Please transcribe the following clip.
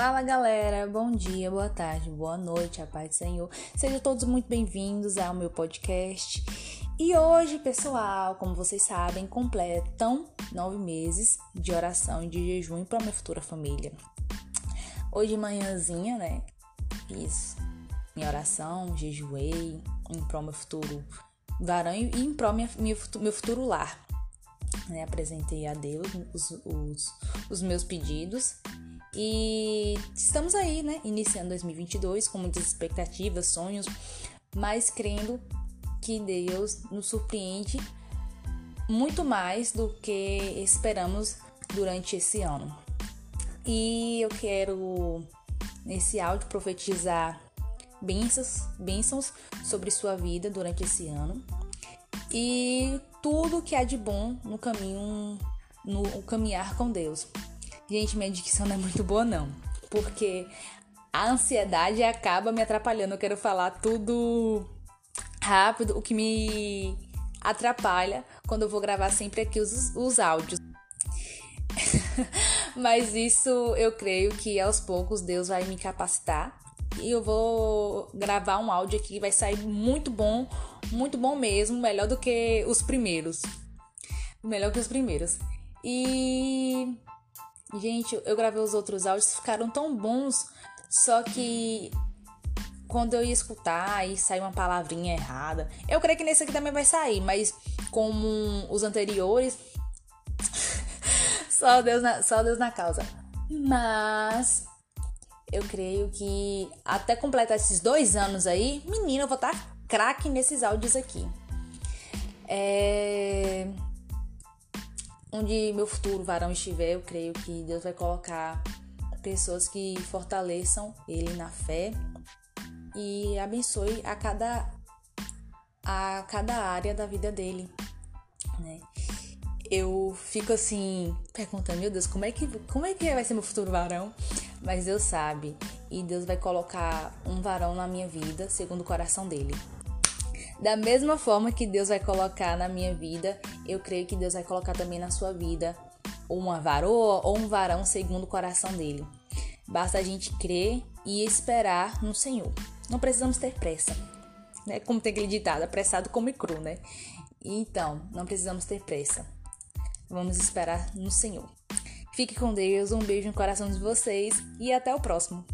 Fala galera, bom dia, boa tarde, boa noite, a paz do Senhor. Sejam todos muito bem-vindos ao meu podcast. E hoje, pessoal, como vocês sabem, completam nove meses de oração e de jejum para minha futura família. Hoje de manhãzinha, né, fiz minha oração, jejuei em prol meu futuro varão e em prol meu futuro lar. Né, apresentei a Deus os, os, os meus pedidos e estamos aí, né? Iniciando 2022 com muitas expectativas, sonhos, mas crendo que Deus nos surpreende muito mais do que esperamos durante esse ano. E eu quero nesse áudio profetizar bênçãos, bênçãos sobre sua vida durante esse ano e tudo que há de bom no caminho, no caminhar com Deus. Gente, minha dicção não é muito boa, não. Porque a ansiedade acaba me atrapalhando. Eu quero falar tudo rápido, o que me atrapalha quando eu vou gravar sempre aqui os, os áudios. Mas isso eu creio que aos poucos Deus vai me capacitar e eu vou gravar um áudio aqui que vai sair muito bom, muito bom mesmo, melhor do que os primeiros. Melhor que os primeiros. E Gente, eu gravei os outros áudios, ficaram tão bons, só que quando eu ia escutar e sair uma palavrinha errada, eu creio que nesse aqui também vai sair, mas como os anteriores, só Deus na, só Deus na causa. Mas eu creio que até completar esses dois anos aí, menina, eu vou estar tá craque nesses áudios aqui. É onde meu futuro varão estiver, eu creio que Deus vai colocar pessoas que fortaleçam ele na fé e abençoe a cada a cada área da vida dele, né? Eu fico assim perguntando, meu Deus, como é que como é que vai ser meu futuro varão? Mas Deus sabe, e Deus vai colocar um varão na minha vida segundo o coração dele. Da mesma forma que Deus vai colocar na minha vida, eu creio que Deus vai colocar também na sua vida uma varoa ou um varão segundo o coração dele. Basta a gente crer e esperar no Senhor. Não precisamos ter pressa, né? Como tem aquele ditado, apressado come cru, né? Então, não precisamos ter pressa. Vamos esperar no Senhor. Fique com Deus, um beijo no coração de vocês e até o próximo.